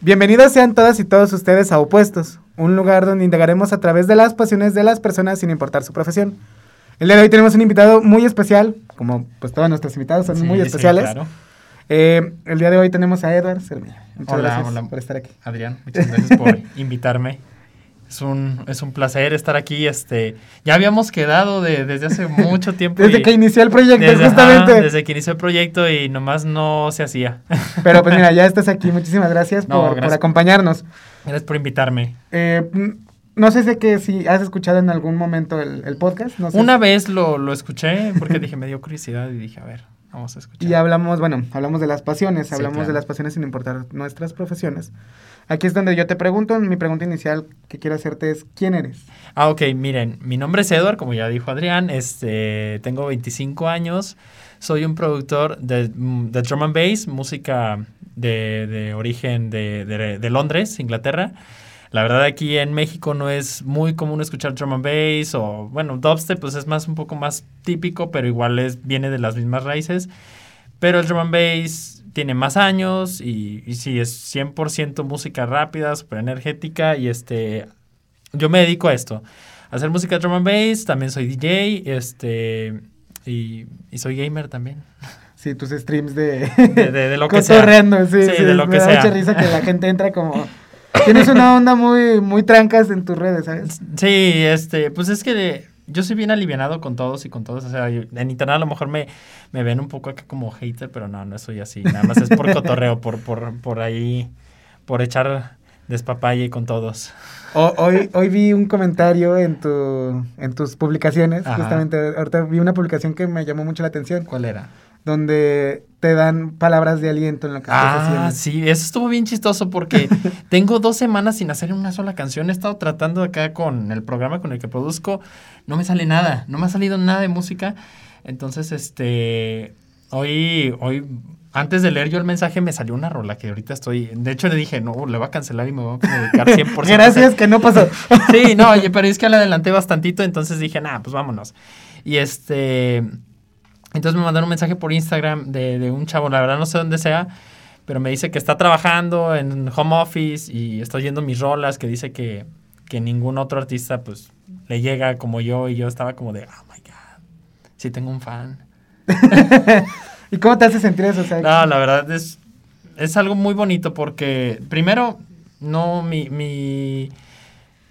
Bienvenidos sean todas y todos ustedes a Opuestos, un lugar donde indagaremos a través de las pasiones de las personas sin importar su profesión. El día de hoy tenemos un invitado muy especial, como pues todos nuestros invitados son Sí, muy sí, especiales. claro. Eh, el día de hoy tenemos a Edward. Muchas Hola, gracias hola. por estar aquí. Adrián, muchas gracias por invitarme. Es un, es un placer estar aquí. Este, ya habíamos quedado de- desde hace mucho tiempo. Desde y- que inició el proyecto, desde, justamente. ajá, desde que inició el proyecto y nomás no se hacía. Pero pues mira, ya estás aquí. Muchísimas gracias, No, por, por acompañarnos. Gracias por invitarme. Eh, no sé si, que si has escuchado en algún momento el, el podcast. No sé Una vez lo, lo escuché porque dije, me dio curiosidad y dije, a ver, vamos a escuchar. Y hablamos, bueno, hablamos de las pasiones, Sí, hablamos de las pasiones sin importar nuestras profesiones. Aquí es donde yo te pregunto, mi pregunta inicial que quiero hacerte es, ¿quién eres? Ah, ok, miren, mi nombre es Edward, como ya dijo Adrián, este, tengo 25 años, soy un productor de, mm, de drum and bass, música de, de origen de, de- de Londres, Inglaterra. La verdad aquí en México no es muy común escuchar drum and bass o, bueno, dubstep pues es más un poco más típico, pero igual es, viene de las mismas raíces. Pero el drum and bass tiene más años y, y sí, es 100% música rápida, súper energética y este, yo me dedico a esto, a hacer música drum and bass, también soy DJ, este, y, y soy gamer también. Sí, tus streams de... De, de- de lo que sea. Sí, Sí, sí, de lo me que da sea. mucha risa que la gente entra como... Tienes una onda muy, muy trancas en tus redes, ¿sabes? Sí, este, pues es que yo soy bien alivianado con todos y con todos. O sea, yo- en internet a lo mejor me, me ven un poco acá como hater, pero no, no soy así. Nada más es por cotorreo, por, por, por ahí, por echar despapalle con todos. Hoy, hoy vi un comentario en, tu, en tus publicaciones, Ajá. justamente, ahorita vi una publicación que me llamó mucho la atención, ¿Cuál era? Donde te dan palabras de aliento en que estás Ah, sí, eso estuvo bien chistoso porque tengo dos semanas sin hacer una sola canción. He estado tratando acá con el programa con el que produzco. No me sale nada, no me ha salido nada de música. Entonces, este, hoy, hoy, antes de leer yo el mensaje, me salió una rola que ahorita estoy. De hecho, le dije, no, le voy a cancelar y me voy a dedicar 100%. Gracias, que no pasó. Sí, no, oye, pero es que le adelanté bastantito, entonces dije, nada, pues vámonos. Y este. Entonces me mandaron un mensaje por Instagram de, de un chavo, la verdad no sé dónde sea, pero me dice que está trabajando en home office y está oyendo mis rolas, que dice que, que ningún otro artista pues le llega como yo y yo estaba como de, oh my god, sí tengo un fan. ¿Y cómo te hace sentir eso? O sea, No, la verdad es, es algo muy bonito porque, primero, no, mi, mi,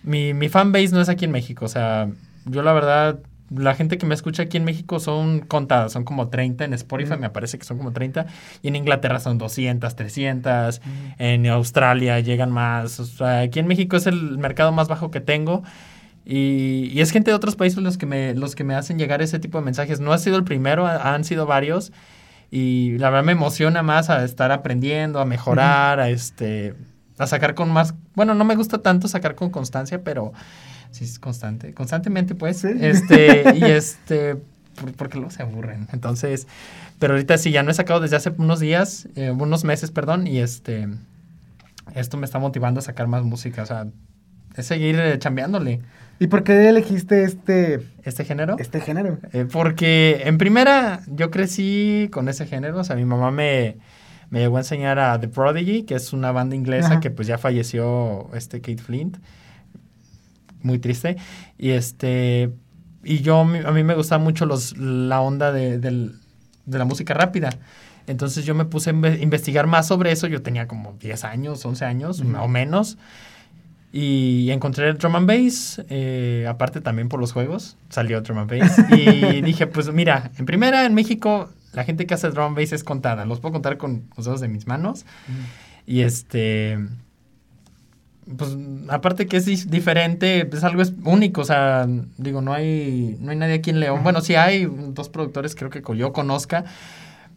mi, mi fanbase no es aquí en México. O sea, yo la verdad, la gente que me escucha aquí en México son contadas, son como 30 en Spotify, me parece que son como 30. Y en Inglaterra son 200, 300. En Australia llegan más. O sea, aquí en México es el mercado más bajo que tengo. Y, y es gente de otros países los que, me, los que me hacen llegar ese tipo de mensajes. No ha sido el primero, ha- han sido varios. Y la verdad me emociona más a estar aprendiendo, a mejorar, a este a sacar con más, bueno, no me gusta tanto sacar con constancia, pero sí es constante, constantemente pues, Sí. este y este por- porque luego se aburren. Entonces, pero ahorita sí ya no he sacado desde hace unos días, eh, unos meses, perdón, y este esto me está motivando a sacar más música, o sea, es seguir eh, chambeándole ¿Y por qué elegiste este, este género. este género? Eh, porque en primera yo crecí con ese género, o sea, mi mamá me, me llegó a enseñar a The Prodigy, que es una banda inglesa Ajá. que pues ya falleció este Kate Flint, muy triste, y este, y yo, a mí me gustaba mucho los, la onda de, de la música rápida. Entonces yo me puse a inve- investigar más sobre eso, yo tenía como 10 años, 11 años o menos, y encontré el drum and bass, eh, aparte también por los juegos, salió drum and bass. Y dije, pues mira, en primera, en México, la gente que hace drum and bass es contada. Los puedo contar con los dedos de mis manos. Y este. Pues aparte que es diferente, es algo es único. O sea, digo, no hay, no hay nadie aquí en León. Ajá. Bueno, sí hay dos productores, creo que yo conozca,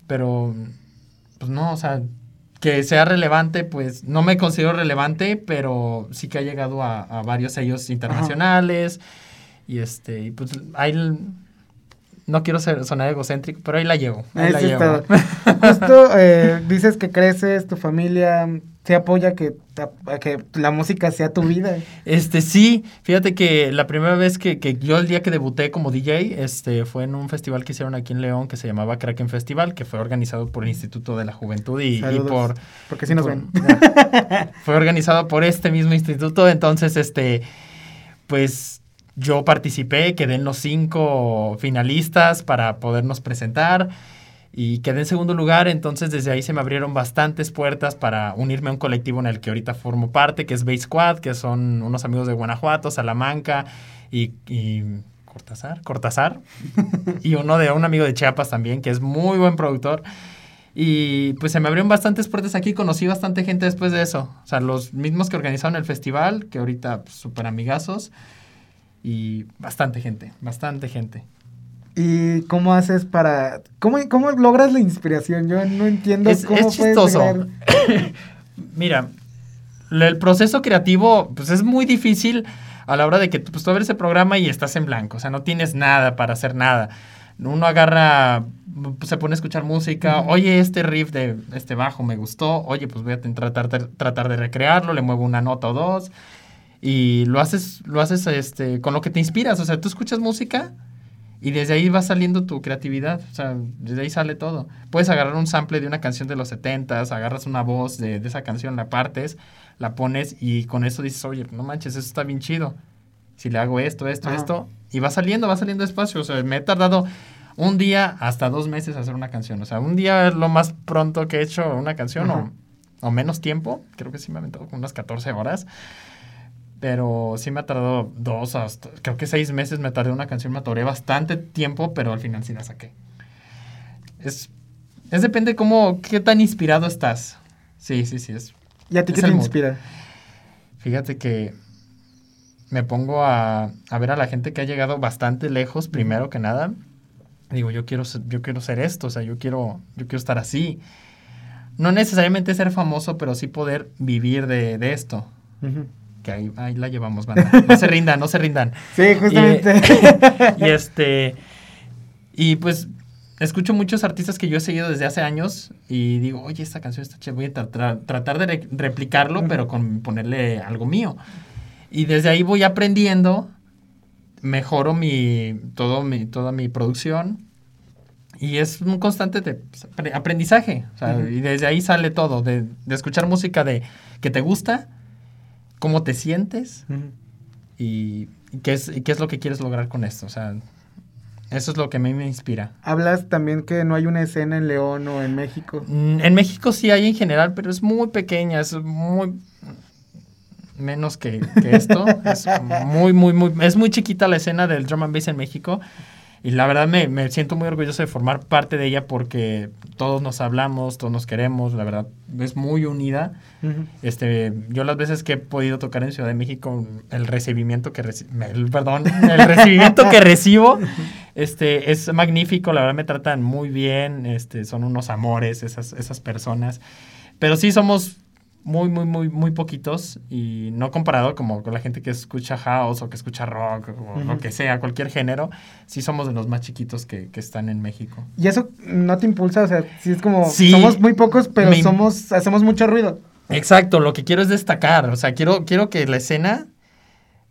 pero pues no, o sea, que sea relevante, pues no me considero relevante, pero sí que ha llegado a, a varios sellos internacionales. Y este, pues ahí l- no quiero ser, sonar egocéntrico, pero ahí la llevo. Ahí la llevo. Justo eh, dices que creces, tu familia se apoya que, a que la música sea tu vida. Este, sí, fíjate que la primera vez que, que, yo el día que debuté como DJ, este, fue en un festival que hicieron aquí en León que se llamaba Kraken Festival, que fue organizado por el Instituto de la Juventud y, y por... Porque sí nos por- ven. fue organizado por este mismo instituto, entonces, este, pues yo participé, quedé en los cinco finalistas para podernos presentar y quedé en segundo lugar, entonces desde ahí se me abrieron bastantes puertas para unirme a un colectivo en el que ahorita formo parte, que es Base Squad, que son unos amigos de Guanajuato, Salamanca y... y Cortázar, Cortázar, y uno de un amigo de Chiapas también, que es muy buen productor. Y pues se me abrieron bastantes puertas aquí, conocí bastante gente después de eso. O sea, los mismos que organizaron el festival, que ahorita pues, súper amigazos. Y bastante gente, bastante gente. ¿Y cómo haces para... ¿Cómo, cómo logras la inspiración? Yo no entiendo Es, cómo es chistoso. lograr- Mira, el proceso creativo pues es muy difícil a la hora de que pues, tú abres el programa y estás en blanco. O sea, no tienes nada para hacer nada. Uno agarra, pues, se pone a escuchar música. Oye, este riff de este bajo me gustó. Oye, pues voy a tratar de, tratar de recrearlo. Le muevo una nota o dos. Y lo haces, lo haces este, con lo que te inspiras. O sea, tú escuchas música y desde ahí va saliendo tu creatividad. O sea, desde ahí sale todo. Puedes agarrar un sample de una canción de los 70s, agarras una voz de, de esa canción, la partes, la pones y con eso dices, oye, no manches, eso está bien chido. Si le hago esto, esto, Ajá. esto. Y va saliendo, va saliendo despacio. O sea, me he tardado un día hasta dos meses hacer una canción. O sea, un día es lo más pronto que he hecho una canción o, o menos tiempo. Creo que sí me ha aventado como unas 14 horas. Pero sí me ha tardado dos, hasta, creo que seis meses me tardé una canción, me atoré bastante tiempo, pero al final sí la saqué. Es, es depende cómo, qué tan inspirado estás. Sí, sí, sí, es. ¿Y a ti Es qué te inspira? Fíjate que me pongo a, a ver a la gente que ha llegado bastante lejos, primero que nada. Digo, yo quiero, ser- yo quiero ser esto, o sea, yo quiero, yo quiero estar así. No necesariamente ser famoso, pero sí poder vivir de, de esto. Ujú. Que ahí, ahí la llevamos, banda. No se rindan, no se rindan. Sí, justamente. Y este. Y pues escucho muchos artistas que yo he seguido desde hace años y digo, oye, esta canción está chévere, voy a tra- tra- tratar de re- replicarlo, pero con ponerle algo mío. Y desde ahí voy aprendiendo, mejoro mi, todo mi, toda mi producción. Y es un constante de pues, apre- aprendizaje. o sea, Ujú. Y desde ahí sale todo, de, de escuchar música de que te gusta, cómo te sientes, Ujú. y, y qué es, y qué es lo que quieres lograr con esto. O sea, eso es lo que a mí me inspira. Hablas también que no hay una escena en León o en México. Mm, En México sí hay en general, pero es muy pequeña, es muy menos que, que esto. es muy, muy, muy, es muy chiquita la escena del drum and bass en México. Y la verdad me, me siento muy orgulloso de formar parte de ella porque todos nos hablamos, todos nos queremos, la verdad es muy unida. Este, yo las veces que he podido tocar en Ciudad de México, el recibimiento que reci- el- perdón, el recibimiento que recibo, este, es magnífico, la verdad me tratan muy bien, este, son unos amores esas, esas personas. Pero sí somos muy, muy, muy, muy poquitos y no comparado como con la gente que escucha house o que escucha rock o lo que sea, cualquier género, sí somos de los más chiquitos que, que están en México. Y eso no te impulsa, o sea, sí es como, Sí. somos muy pocos, pero Me somos, hacemos mucho ruido. Exacto, lo que quiero es destacar, o sea, quiero, quiero que la escena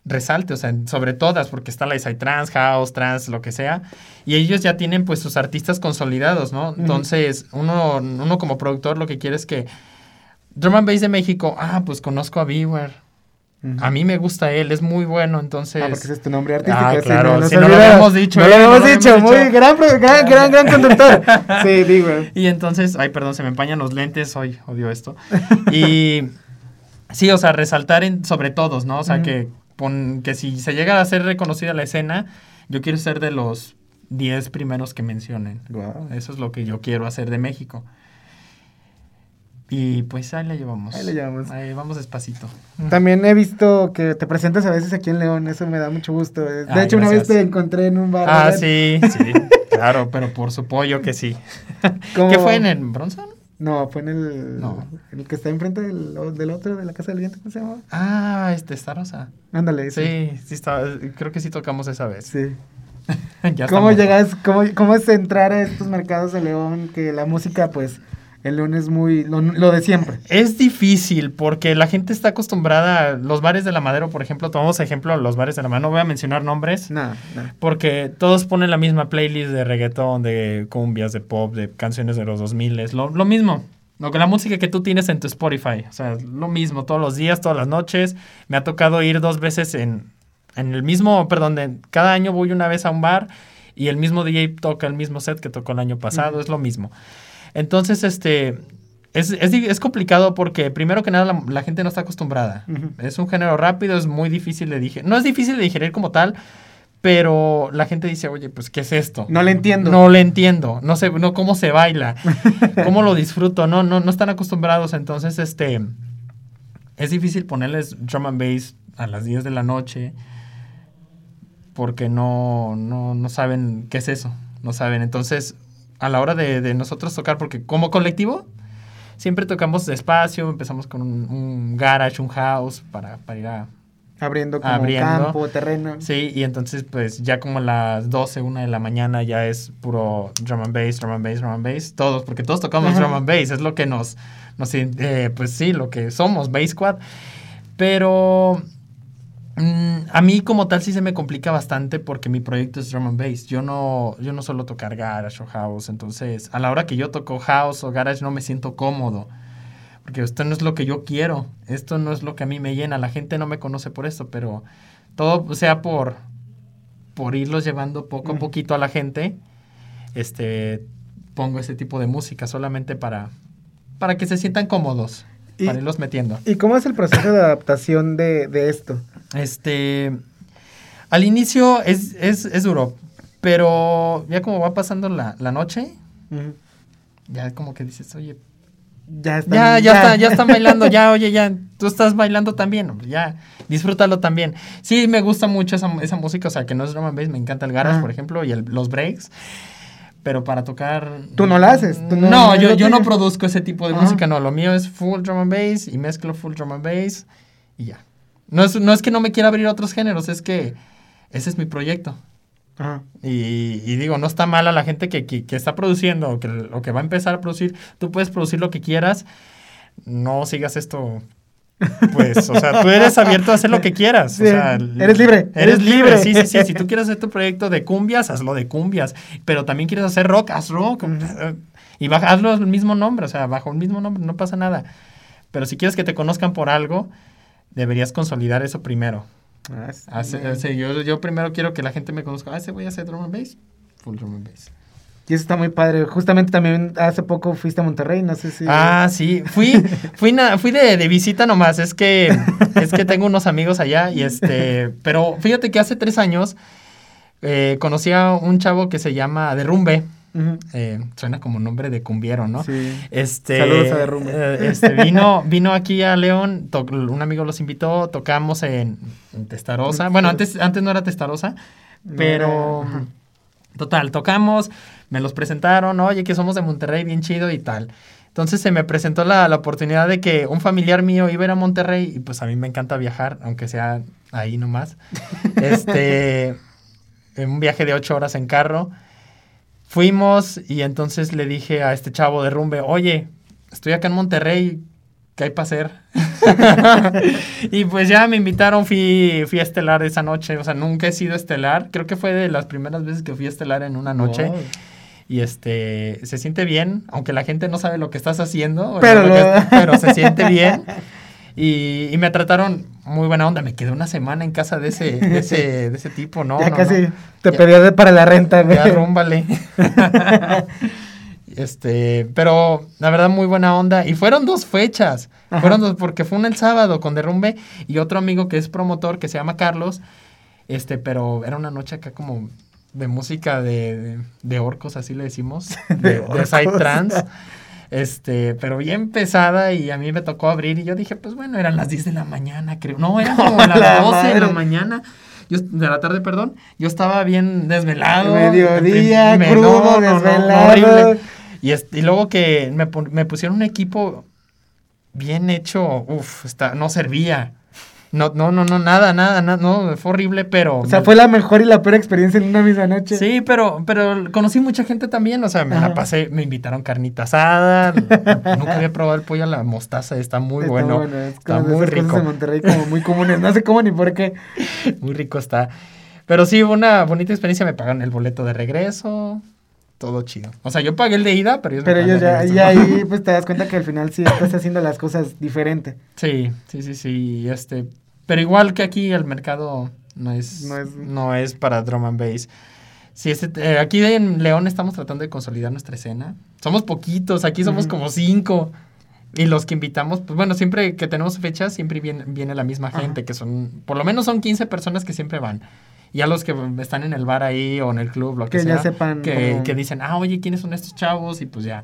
resalte, o sea, sobre todas, porque está la Isai Trans, House, Trans, lo que sea, y ellos ya tienen pues sus artistas consolidados, ¿no? Entonces, uno, uno como productor lo que quiere es que Drum and Bass de México, ah, pues conozco a Beware, Ujú. a mí me gusta él, es muy bueno, entonces... Ah, porque ese es tu nombre artístico. Ah, claro, nos si no lo habíamos dicho, No eh, lo no habíamos dicho, muy gran, gran, gran, gran conductor. Sí, digo. Y entonces, ay, perdón, se me empañan los lentes, hoy odio esto. Y sí, o sea, resaltar en, sobre todos, ¿no? O sea, que, pon- que si se llega a ser reconocida la escena, yo quiero ser de los 10 primeros que mencionen. Eso es lo que yo quiero hacer de México. Y pues ahí la llevamos. Ahí la llevamos. Ahí vamos despacito. También he visto que te presentas a veces aquí en León, eso me da mucho gusto. De Ay, hecho, una vez te encontré en un bar. Ah, sí, sí, claro, pero por su pollo que sí. ¿Qué fue en el Bronson? No, fue en el, No. en el que está enfrente del, del otro, de la Casa del Viento, ¿cómo se llama? Ah, este, Starosa. Ándale, Sí, sí, estaba, creo que sí tocamos esa vez. Sí. Ya ¿Cómo estamos. llegas, cómo, cómo es entrar a estos mercados de León? Que la música, pues, el león es muy lo, lo de siempre. Es difícil porque la gente está acostumbrada, a los bares de la madera, por ejemplo, tomamos ejemplo los bares de la madera, no voy a mencionar nombres, Nada, nada. porque todos ponen la misma playlist de reggaetón, de cumbias, de pop, de canciones de los 2000, es lo, lo mismo. Lo que la música que tú tienes en tu Spotify, o sea, lo mismo todos los días, todas las noches. Me ha tocado ir dos veces en, en el mismo, perdón, de- cada año voy una vez a un bar y el mismo DJ toca el mismo set que tocó el año pasado, es lo mismo. Entonces, este, es, es, complicado porque primero que nada la, la gente no está acostumbrada. Es un género rápido, es muy difícil de digerir. No es difícil de digerir como tal, pero la gente dice, oye, pues, ¿qué es esto? No le entiendo. No le entiendo. No sé, no cómo se baila, cómo lo disfruto. No, no, no están acostumbrados. Entonces, este, es difícil ponerles drum and bass a las 10 de la noche porque no, no, no saben qué es eso. No saben. Entonces, a la hora de, de nosotros tocar, porque como colectivo, siempre tocamos despacio, empezamos con un, un garage, un house para, para ir a, Abriendo como Abriendo. campo, terreno. Sí, y entonces pues ya como a las 12, 1 de la mañana ya es puro drum and bass, drum and bass, drum and bass, todos, porque todos tocamos Ajá. drum and bass, es lo que nos, nos eh, pues sí, lo que somos, bass squad. Pero mm, a mí como tal sí se me complica bastante porque mi proyecto es drum and bass. Yo no, yo no suelo tocar garage o house, entonces a la hora que yo toco house o garage no me siento cómodo. Porque esto no es lo que yo quiero, esto no es lo que a mí me llena, la gente no me conoce por esto, pero todo sea por, por irlos llevando poco a poquito a la gente, este, pongo ese tipo de música solamente para, para que se sientan cómodos, Y- para irlos metiendo. ¿Y cómo es el proceso de adaptación de, de esto? Este, al inicio es, es, es duro, pero ya como va pasando la, la noche, Ujú. ya como que dices, oye, Ya está. ya, ya, está, ya están bailando, ya, oye, ya, tú estás bailando también, hombre, ya, disfrútalo también. Sí, me gusta mucho esa, esa música, o sea, que no es drum and bass, me encanta el garage, Ah. por ejemplo, y el- los breaks, pero para tocar... Tú no la haces, tú no- no, yo, yo no produzco ese tipo de Ajá. música, no, lo mío es full drum and bass y mezclo full drum and bass y ya. No es, no es que no me quiera abrir otros géneros, es que ese es mi proyecto. Ajá. Y, y digo, no está mal a la gente que, que, que está produciendo o que, o que va a empezar a producir. Tú puedes producir lo que quieras. No sigas esto. Pues, o sea, tú eres abierto a hacer lo que quieras. Sí, o sea, eres libre, Eres, eres libre. libre. Sí, sí, sí. Si tú quieres hacer tu proyecto de cumbias, hazlo de cumbias. Pero también quieres hacer rock, haz rock. Y baja, hazlo el mismo nombre, o sea, bajo el mismo nombre, no pasa nada. Pero si quieres que te conozcan por algo, deberías consolidar eso primero. Ah, Hace- sí, yo, yo primero quiero que la gente me conozca. Ah, ese voy a hacer drum and bass. Full drum and bass. Y eso está muy padre. Justamente también hace poco fuiste a Monterrey, no sé si... Ah, sí. Fui, fui, na- fui de, de visita nomás. Es que, es que tengo unos amigos allá y este... Pero fíjate que hace tres años eh, conocí a un chavo que se llama Derrumbe. Eh, suena como nombre de cumbiero, ¿no? Sí. Este, Saludos a Derrumbe. eh, este, vino, vino aquí a León, un amigo los invitó, tocamos en, en Testarosa. Bueno, antes, antes no era Testarosa, No pero era- total, tocamos, me los presentaron, oye, que somos de Monterrey, bien chido y tal. Entonces se me presentó la, la oportunidad de que un familiar mío iba a ir a Monterrey y pues a mí me encanta viajar, aunque sea ahí nomás. Este, en un viaje de ocho horas en carro. Fuimos y entonces le dije a este chavo de rumbe, oye, estoy acá en Monterrey, ¿qué hay para hacer? y pues ya me invitaron, fui, fui a estelar esa noche, o sea, nunca he sido estelar, creo que fue de las primeras veces que fui a estelar en una noche. Wow. Y este, se siente bien, aunque la gente no sabe lo que estás haciendo, Pero lo que- pero se siente bien. Y, y me trataron muy buena onda, me quedé una semana en casa de ese, de ese, de ese tipo, ¿no? ya no, casi no. te pedía de para la renta, güey. ya rúmbale. este, pero la verdad muy buena onda. Y fueron dos fechas. Ajá. Fueron dos, porque fue una el sábado con Derrumbe y otro amigo que es promotor que se llama Carlos. Este, pero era una noche acá como de música de, de, de orcos, así le decimos. De, de side trance. Este, pero bien pesada y a mí me tocó abrir y yo dije, pues bueno, eran las 10 de la mañana, creo. No, eran como La las 12 de la mañana. Yo, de la tarde, perdón. Yo estaba bien desvelado. Mediodía, crudo, desvelado. Y, este, y luego que me, me pusieron un equipo bien hecho, uff, no servía. No, no, no, no, nada, nada, nada, no, fue horrible, pero... O sea, fue la mejor y la peor experiencia en una misma noche. Sí, pero, pero conocí mucha gente también, o sea, me la pasé, me invitaron carnita asada, nunca había probado el pollo a la mostaza, está muy Está bueno, es está muy rico, de Monterrey como muy comunes. No sé cómo ni por qué. muy rico está. Pero sí, una bonita experiencia, me pagaron el boleto de regreso, todo chido. O sea, yo pagué el de ida, pero ellos Pero ellos ya, y ahí pues te das cuenta que al final sí estás haciendo las cosas diferente. Sí, sí, sí, sí, este, pero igual que aquí el mercado no es, No no es- para drum and bass. Sí, este, eh, aquí en León estamos tratando de consolidar nuestra escena. Somos poquitos, aquí somos como cinco. Y los que invitamos, pues bueno, siempre que tenemos fechas, siempre viene, viene la misma Ajá. gente, que son, por lo menos son 15 personas que siempre van. Y a los que están en el bar ahí o en el club, lo que, Que ya sea, sepan que, dicen, ah, oye, ¿quiénes son estos chavos? Y pues ya.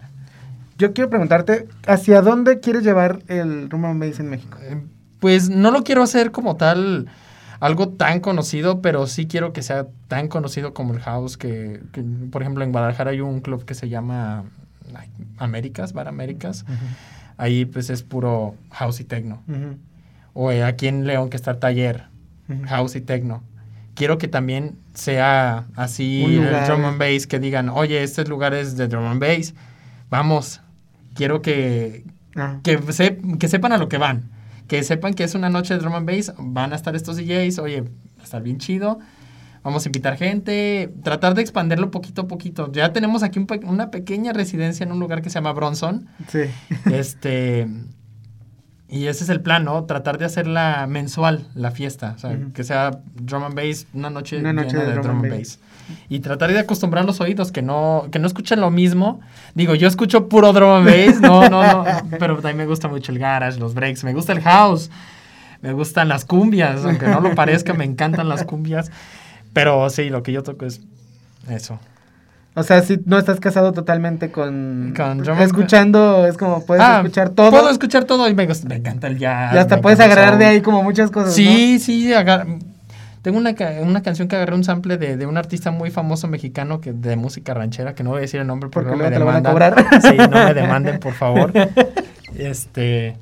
Yo quiero preguntarte, ¿hacia dónde quieres llevar el Room and Bass en México? Pues no lo quiero hacer como tal algo tan conocido, pero sí quiero que sea tan conocido como el house, que, que, por ejemplo en Guadalajara hay un club que se llama ay, Américas, Bar Américas. Ahí pues es puro house y techno. O eh, aquí en León que está el taller, house y techno. Quiero que también sea así el drum and bass, que digan, oye, este lugar es de drum and bass, vamos. Quiero que, Ah, que, se- que sepan a lo que van. Que sepan que es una noche de drum and bass, van a estar estos DJs, oye, va a estar bien chido. Vamos a invitar gente, tratar de expanderlo poquito a poquito. Ya tenemos aquí un una pequeña residencia en un lugar que se llama Bronson. sí. Este. Y ese es el plan, ¿no? Tratar de hacerla mensual, la fiesta. O sea, que sea drum and bass, una noche, Una noche llena de de, drum and and bass. bass. Y tratar de acostumbrar los oídos, que no, que no escuchen lo mismo. Digo, yo escucho puro drum and bass, no, no, no. Pero también me gusta mucho el garage, los breaks, me gusta el house, me gustan las cumbias, aunque no lo parezca, me encantan las cumbias. Pero sí, lo que yo toco es eso. O sea, si no estás casado totalmente con... Con Escuchando, es como puedes Ah, escuchar todo. Puedo escuchar todo y me, me encanta el jazz. y hasta puedes agarrar de ahí como muchas cosas, Sí, sí, agar- tengo una, una canción que agarré un sample de, de un artista muy famoso mexicano que de música ranchera, que no voy a decir el nombre porque, Porque no me van a demandan. cobrar. Sí, no me demanden, por favor. Este,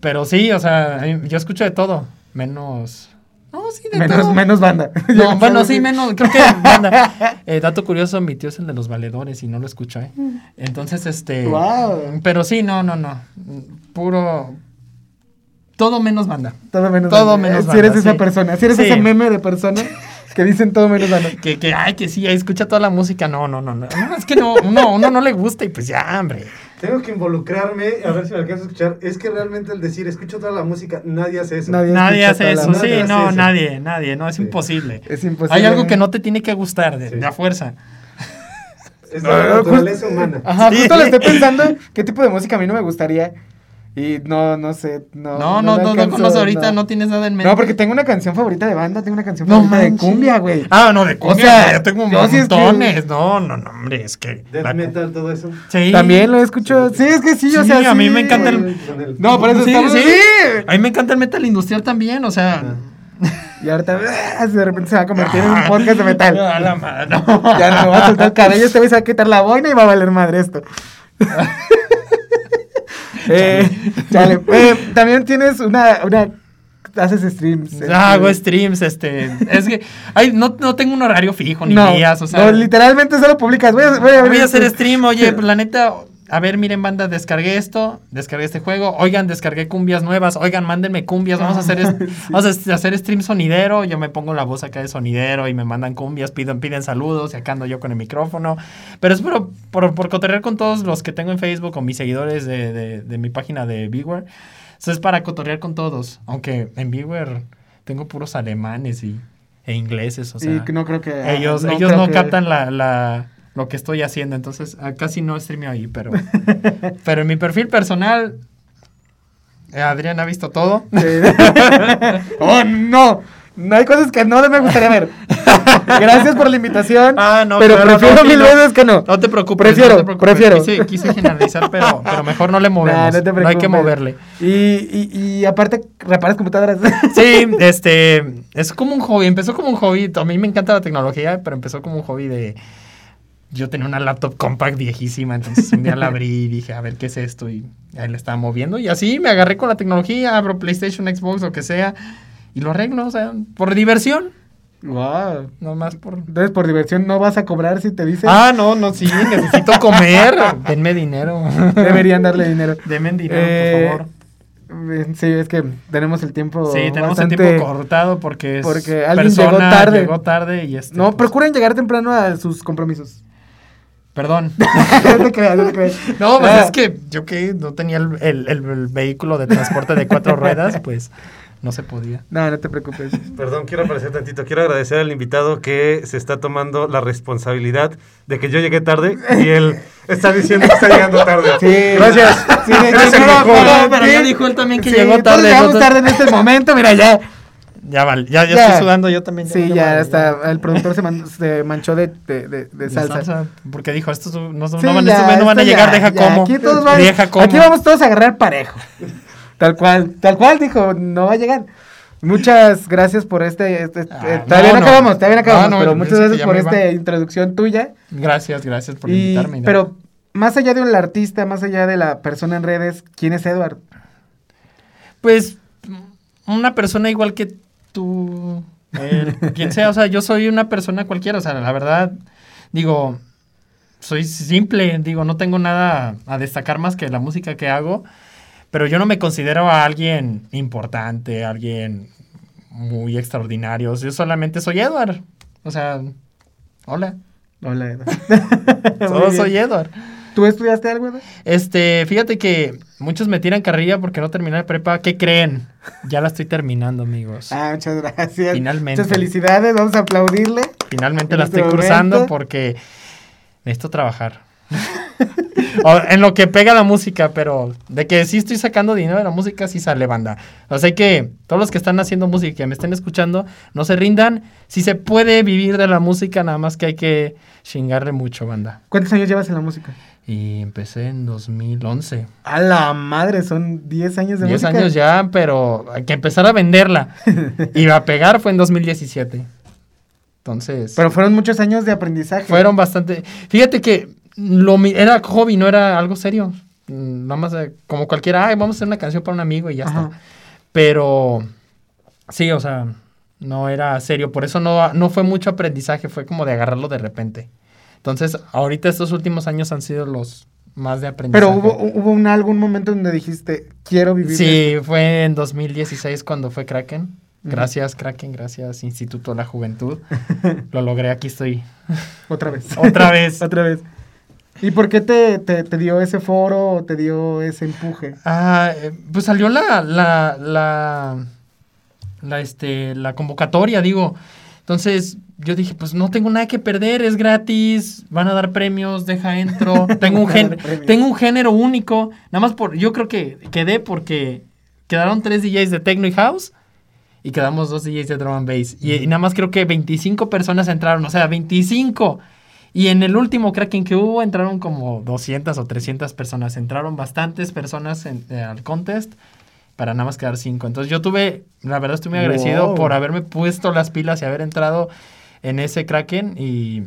pero sí, o sea, yo escucho de todo, menos... No, sí, de ¿no? Menos, todo. menos banda. No, bueno, sí, menos, creo que banda. Eh, dato curioso, mi tío es el de los valedores y no lo escucho, ¿eh? Entonces, este... Wow. Pero sí, no, no, no. Puro... Todo menos banda. Todo menos Todo banda. menos Si eres banda, esa persona, si eres Sí. ese meme de persona que dicen todo menos banda. Que, que, ay, que sí, escucha toda la música. No, no, no, no. No, es que no, uno, uno no le gusta y pues ya, hombre. Tengo que involucrarme, a ver si me alcanzo a escuchar. Es que realmente el decir, escucho toda la música, nadie hace eso. Nadie hace la eso. Sí, Nadie no, hace eso. nadie, nadie. No, es Sí. imposible. Es imposible. Hay algo que no te tiene que gustar de, Sí. de a fuerza. Es la Ah, naturaleza humana. Ajá, Sí. justo lo estoy pensando qué tipo de música a mí no me gustaría. Y no, no sé, no. No, no, no, no conoces ahorita, no. tienes nada en mente. No, porque tengo una canción favorita de banda, tengo una canción No favorita de manches. cumbia, güey. Ah, no, de cumbia. sea, yo tengo sí es que- montones. No, no, no, hombre, es que. Death la- metal, todo eso. Sí. También lo escucho. Sí, es que sí, o Sí, sea, a mí sí, me encanta el- No, por eso Sí, estamos sí. A mí me encanta el metal industrial también, o sea. Y ahorita ah, de repente se va a convertir en un podcast de metal. A la madre, no. Ya no me va a soltar el cabello, este güey se va a quitar la boina y va a valer madre esto. eh, chale. Eh, también tienes una, una haces streams. este, Ah, hago streams, este. Es que. Ay, no, no tengo un horario fijo ni no, días, o sea. no, literalmente solo publicas. Voy a, voy a Voy a hacer stream, oye, pues la neta, a ver, miren, banda, descargué esto, descargué este juego, oigan, descargué cumbias nuevas, oigan, mándenme cumbias, vamos a hacer, vamos a hacer stream sonidero, yo me pongo la voz acá de sonidero y me mandan cumbias, piden, piden saludos y acá ando yo con el micrófono, pero es por, por, por cotorrear con todos los que tengo en Facebook o mis seguidores de, de, de mi página de Beware, eso es para cotorrear con todos, aunque en Beware tengo puros alemanes y, e ingleses, o sea... Y no creo que. Ellos, no ellos no que- captan la, la- lo que estoy haciendo, entonces ah, casi no streameo ahí, pero, pero en mi perfil personal, eh, Adrián ha visto todo. Sí. oh, no. No hay cosas que no me gustaría ver. Gracias por la invitación. Ah, no, pero claro, prefiero no, mil no. veces que no. No te preocupes. Prefiero, no te preocupes. prefiero. Quise, quise generalizar, pero, pero mejor no le movemos. Nah, no, hay que moverle. Y, y, y aparte, reparas computadoras. Sí, este, es como un hobby, empezó como un hobby, a mí me encanta la tecnología, pero empezó como un hobby de, yo tenía una laptop compact viejísima, entonces un día la abrí y dije, a ver qué es esto, y ahí la estaba moviendo, y así me agarré con la tecnología, abro PlayStation, Xbox, lo que sea, y lo arreglo, o sea, por diversión, Wow. nomás por... Entonces, por diversión, no vas a cobrar si te dicen. Ah, no, no, sí, necesito comer, denme dinero. Deberían darle dinero. Denme dinero, Eh, por favor. Eh, Sí, es que tenemos el tiempo. Sí, tenemos bastante- el tiempo cortado porque es porque alguien persona llegó tarde. llegó tarde y este, No, pues, procuren llegar temprano a sus compromisos. Perdón. no te creas, no te creas. No, pues Ah, es que yo que no tenía el, el- el- el vehículo de transporte de cuatro ruedas, pues no se podía. No, no te preocupes. Perdón, quiero aparecer tantito. Quiero agradecer al invitado que se está tomando la responsabilidad de que yo llegué tarde y él está diciendo que está llegando tarde. Sí. Gracias. Sí, el no, mejor. no, pero ya dijo él también que Sí, llegó tarde. Llegamos tarde en este momento, mira, ya. Ya vale, ya, ya Ya. estoy sudando yo también. Sí, valió ya está. El productor se, man- se manchó de, de, de- salsa. Porque dijo, estos no, no Sí, van, ya, estos no van a llegar, ya, deja ya, como. Aquí, todos van- Deja como. aquí vamos todos a agarrar parejo. Tal cual, tal cual dijo, no va a llegar. Muchas gracias por este. este- Ah, eh, todavía no, acabamos, todavía no acabamos, No, pero muchas gracias ya por esta introducción tuya. Gracias, gracias por Y- invitarme. ¿no? pero más allá de un artista, más allá de la persona en redes, ¿quién es Edward? Pues una persona igual que tú, él, quien sea, o sea, yo soy una persona cualquiera, o sea, la verdad, digo, soy simple, digo, no tengo nada a destacar más que la música que hago, pero yo no me considero a alguien importante, alguien muy extraordinario, yo solamente soy Edward, o sea, hola, Hola, Edward. solo soy Edward. ¿Tú estudiaste algo, Edward? Este, fíjate que muchos me tiran carrilla porque no terminé de prepa. ¿Qué creen? Ya la estoy terminando, amigos. Ah, muchas gracias. Finalmente. Muchas felicidades, vamos a aplaudirle. Finalmente en la este estoy momento. porque necesito trabajar. O en lo que pega la música, pero de que sí estoy sacando dinero de la música, sí sale banda. O sea que todos los que están haciendo música y que me estén escuchando, no se rindan. Si se puede vivir de la música, nada más que hay que chingarle mucho, banda. ¿Cuántos años llevas en la música? Y empecé en 2011. A la madre, son 10 años de 10 música. años ya, pero hay que empezar a venderla. y a pegar fue en 2017. Entonces, Pero fueron muchos años de aprendizaje. fueron bastante... Fíjate que lo, mi- era hobby, no era algo serio. Mm, Nada más eh, como cualquiera, ay, vamos a hacer una canción para un amigo y ya Ajá. está. Pero sí, o sea, no era serio. Por eso no, no fue mucho aprendizaje, fue como de agarrarlo de repente. Entonces, ahorita estos últimos años han sido los más de aprendizaje. Pero hubo, hubo un algún momento donde dijiste, quiero vivir. Sí, fue en 2016 cuando fue Kraken. Gracias, Kraken, gracias, Instituto de la Juventud. Lo logré, aquí estoy. esto". Otra vez. Otra vez. Otra vez. ¿Y por qué te, te, te dio ese foro o te dio ese empuje? Ah, eh, pues salió la, la, la, la, este, la convocatoria, digo. Entonces yo dije, pues no tengo nada que perder, es gratis, van a dar premios, deja entro. tengo, un premios. tengo un género único. Nada más por, yo creo que quedé porque quedaron tres DJs de Techno y House y quedamos dos DJs de Drum and Bass. Y, y nada más creo que 25 personas entraron, o sea, 25. Y en el último Kraken que hubo entraron como 200 o 300 personas. Entraron bastantes personas en- eh, al contest para nada más quedar 5. Entonces yo tuve, la verdad estoy muy agradecido Wow. por haberme puesto las pilas y haber entrado en ese Kraken. Y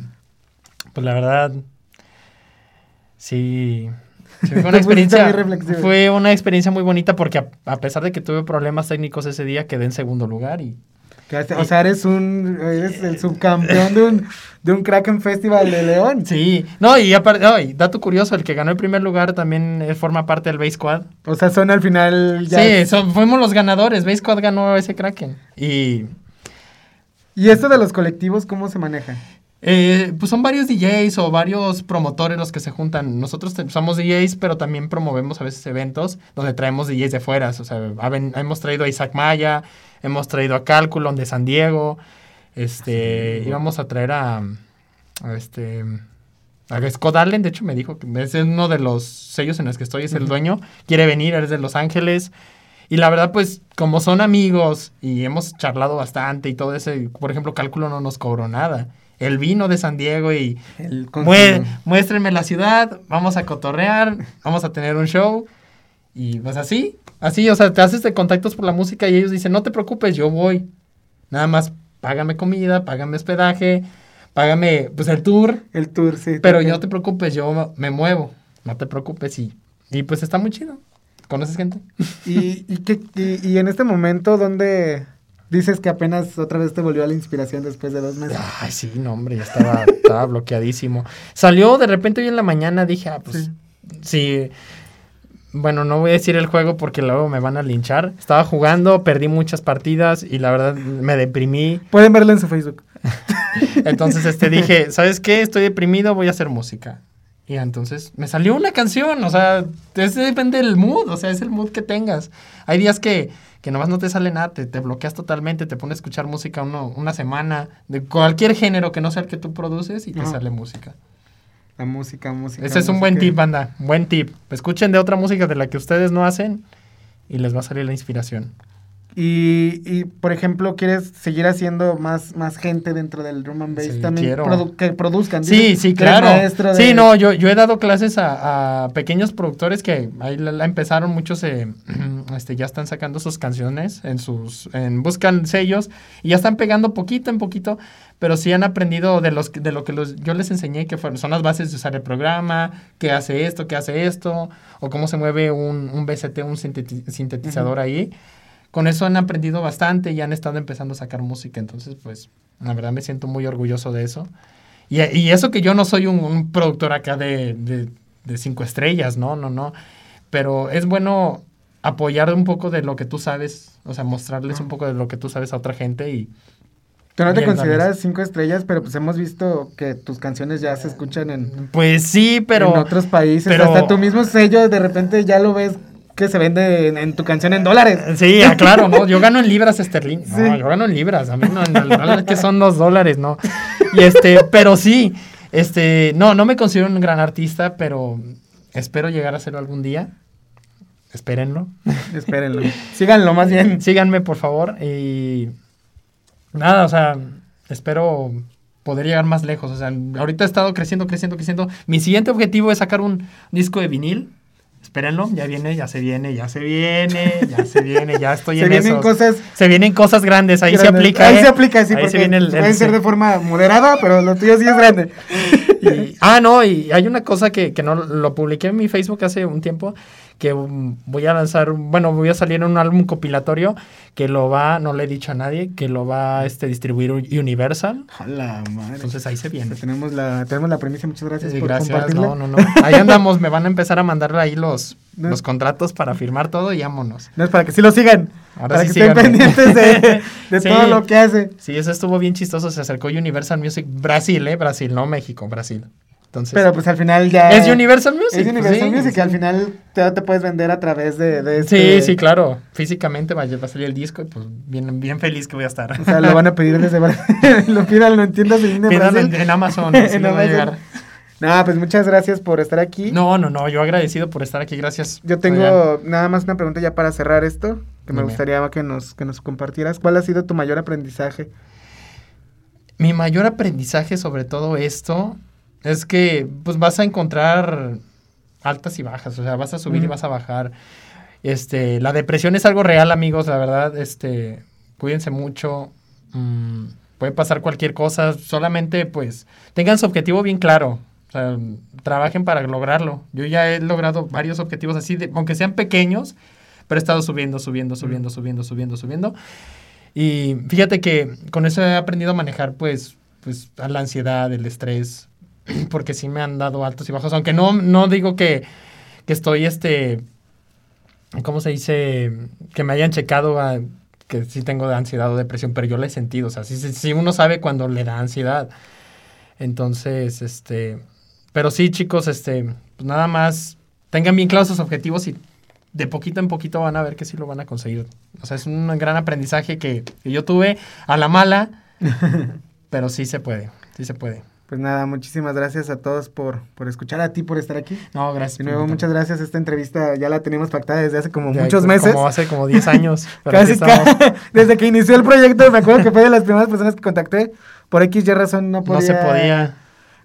pues la verdad, sí... sí, fue una experiencia muy reflexivo. fue una experiencia muy bonita porque a, a pesar de que tuve problemas técnicos ese día quedé en segundo lugar y O sea, eres un eres el subcampeón de un, de un Kraken Festival de León. Sí, no, y aparte, y dato curioso, el que ganó el primer lugar también eh, forma parte del Base Squad. O sea, son al final ya. Sí, son- fuimos los ganadores, Base Squad ganó ese Kraken. Y ¿Y esto de los colectivos cómo se maneja? Eh, pues son varios DJs o varios promotores los que se juntan. Nosotros somos DJs, pero también promovemos a veces eventos donde traemos DJs de fuera. O sea, haben- hemos traído a Isaac Maya, hemos traído a Calculon de San Diego, este, íbamos a traer a, a este... A Scott Allen, de hecho, me dijo que es uno de los sellos en los que estoy, es el dueño. Quiere venir, eres de Los Ángeles. Y la verdad, pues, como son amigos y hemos charlado bastante y todo ese, por ejemplo, cálculo no nos cobró nada. Él vino de San Diego y El "Mue- muéstrenme la ciudad, vamos a cotorrear, vamos a tener un show. Y pues así, así, o sea, te haces de contactos por la música y ellos dicen, no te preocupes, yo voy. Nada más págame comida, págame hospedaje, págame pues el tour, El tour, sí. pero te- no te preocupes, yo me muevo, no te preocupes y, y pues está muy chido. ¿Conoces gente? Y, y, qué- y, y en este momento, ¿dónde dices que apenas otra vez te volvió a la inspiración después de dos meses? Ay, sí, no, hombre, ya estaba, estaba bloqueadísimo. Salió de repente hoy en la mañana, dije, ah, pues, sí. Bueno, no voy a decir el juego porque luego me van a linchar. Estaba jugando, perdí muchas partidas y la verdad me deprimí. Pueden verlo en su Facebook. Entonces, este, dije, ¿sabes qué? Estoy deprimido, voy a hacer música. Y entonces me salió una canción, o sea, es, depende del mood, o sea, es el mood que tengas. Hay días que, que nomás no te sale nada, te, te bloqueas totalmente, te pones a escuchar música uno, una semana, de cualquier género que no sea el que tú produces y te sale música. La música, música. Ese es un buen tip, banda, buen tip. Escuchen de otra música de la que ustedes no hacen y les va a salir la inspiración. Y, y, por ejemplo, ¿quieres seguir haciendo más, más gente dentro del drum and bass? Sí, También produ- que produzcan. Sí, sí, claro. de- Sí, no, yo, yo he dado clases a, a pequeños productores que ahí la, la empezaron, muchos eh, este, ya están sacando sus canciones en sus, en, buscan sellos y ya están pegando poquito en poquito, pero sí han aprendido de los de lo que los, yo les enseñé que fueron, son las bases de usar el programa, qué hace esto, qué hace esto, o cómo se mueve un, un BCT, un sinteti- sintetizador ahí. Con eso han aprendido bastante y han estado empezando a sacar música, entonces pues la verdad me siento muy orgulloso de eso. Y, y eso que yo no soy un, un productor acá de, de, de cinco estrellas, no, no, no. Pero es bueno apoyar un poco de lo que tú sabes, o sea, mostrarles un poco de lo que tú sabes a otra gente y Tú no te consideras cinco estrellas, pero pues hemos visto que tus canciones ya se escuchan en, pues sí, pero en otros países. pero- Hasta tu mismo sello, de repente ya lo ves que se vende en, en tu canción en dólares. Sí, ah, claro, ¿no? Yo gano en libras esterlinas. No, Sí. yo gano en libras. A mí no, en el dólar que son dos dólares, ¿no? Y este, pero sí, este, no, no me considero un gran artista, pero espero llegar a hacerlo algún día. Espérenlo. Espérenlo. Síganlo más bien. Síganme, por favor. Y nada, o sea, espero poder llegar más lejos. O sea, ahorita he estado creciendo, creciendo, creciendo. Mi siguiente objetivo es sacar un disco de vinil. Espérenlo, ya viene, ya se viene, ya se viene, ya se viene, ya estoy Se en vienen esos. cosas Se vienen cosas grandes, ahí se aplica. Ahí ¿eh? se aplica, sí, Ahí porque se viene el, ser de forma moderada, pero lo tuyo sí es grande. y- ah, no, y hay una cosa que, que no lo publiqué en mi Facebook hace un tiempo, que voy a lanzar, bueno, voy a salir en un álbum compilatorio que lo va, no le he dicho a nadie, que lo va a este, distribuir Universal. Madre. Entonces ahí se viene. Pues tenemos la, tenemos la premisa, muchas gracias Sí, por gracias, compartirla. no, no, no. Ahí andamos, me van a empezar a mandar ahí los, No. los contratos para firmar todo y vámonos. No es para que sí lo sigan. Ahora para sí que estén pendientes de, de Sí. todo lo que hace. Sí, eso estuvo bien chistoso, se acercó Universal Music Brasil, ¿eh? Brasil, no México, Brasil. Entonces, Pero pues al final ya. es Universal Music. Es Universal sí, Music, sí. al final te, te puedes vender a través de, de Sí, este- sí, claro. Físicamente va, va a salir el disco y pues bien, bien feliz que voy a estar. O sea, lo van a pedir desde lo pidan, en tiendas de de Pídanlo Brasil. en, en Amazon, así En les va a Amazon. llegar. No, pues muchas gracias por estar aquí. No, no, no, yo agradecido por estar aquí, gracias. Yo tengo Adrián. nada más una pregunta ya para cerrar esto, que me Dime. gustaría que nos, que nos compartieras. ¿Cuál ha sido tu mayor aprendizaje? Mi mayor aprendizaje sobre todo esto es que pues vas a encontrar altas y bajas, o sea, vas a subir y vas a bajar. Este, la depresión es algo real, amigos, la verdad, este, cuídense mucho. mm, puede pasar cualquier cosa, solamente pues tengan su objetivo bien claro. O sea, trabajen para lograrlo. Yo ya he logrado varios objetivos así, de, aunque sean pequeños, pero he estado subiendo, subiendo, subiendo, subiendo, subiendo, subiendo. Y fíjate que con eso he aprendido a manejar, pues, pues, a la ansiedad, el estrés, porque sí me han dado altos y bajos, aunque no, no digo que, que estoy, este, ¿cómo se dice? Que me hayan checado a, que sí tengo de ansiedad o depresión, pero yo la he sentido, o sea, sí, sí, uno sabe cuando le da ansiedad. Entonces, este, pero sí, chicos, este, pues nada más, tengan bien claros sus objetivos y de poquito en poquito van a ver que sí lo van a conseguir. O sea, es un gran aprendizaje que, que yo tuve a la mala, pero sí se puede, sí se puede. Pues nada, muchísimas gracias a todos por, por escuchar, a ti por estar aquí. No, gracias. De nuevo, muchas gracias. Esta entrevista ya la teníamos pactada desde hace como Ya, muchos meses. Como hace como 10 años. Casi, desde que inició el proyecto, me acuerdo que fue de las primeras personas que contacté. Por X y razón no podía. No se podía.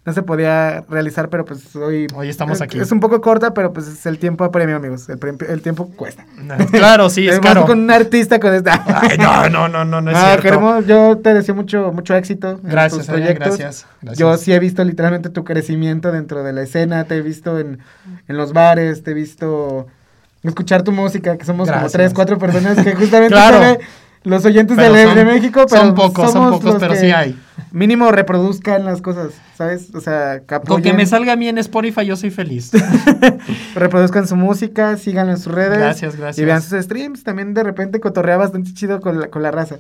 No se podía realizar, pero pues hoy... Hoy estamos es- aquí. Es un poco corta, pero pues es el tiempo apremio, amigos. El, pre- el tiempo cuesta. Claro, sí, es caro. con un artista con esta... Ay, no, no, no, no, no es Ah, cierto. queremos, yo te deseo mucho, mucho éxito en Gracias, tus proyectos. gracias, gracias. Yo sí he visto literalmente tu crecimiento dentro de la escena, te he visto en, en los bares, te he visto escuchar tu música, que somos como tres, cuatro personas que justamente Claro. los oyentes de, son- de México, pero son pocos, son pocos, pero que sí hay. Mínimo reproduzcan las cosas, ¿sabes? O sea, que Con que me salga a mí en Spotify, yo soy feliz. reproduzcan su música, síganlo en sus redes. Gracias, gracias. Y vean sus streams, también de repente cotorrea bastante chido con la, con la raza.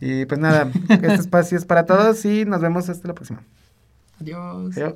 Y pues nada, este espacio es para todos y nos vemos hasta la próxima. Adiós. Adiós.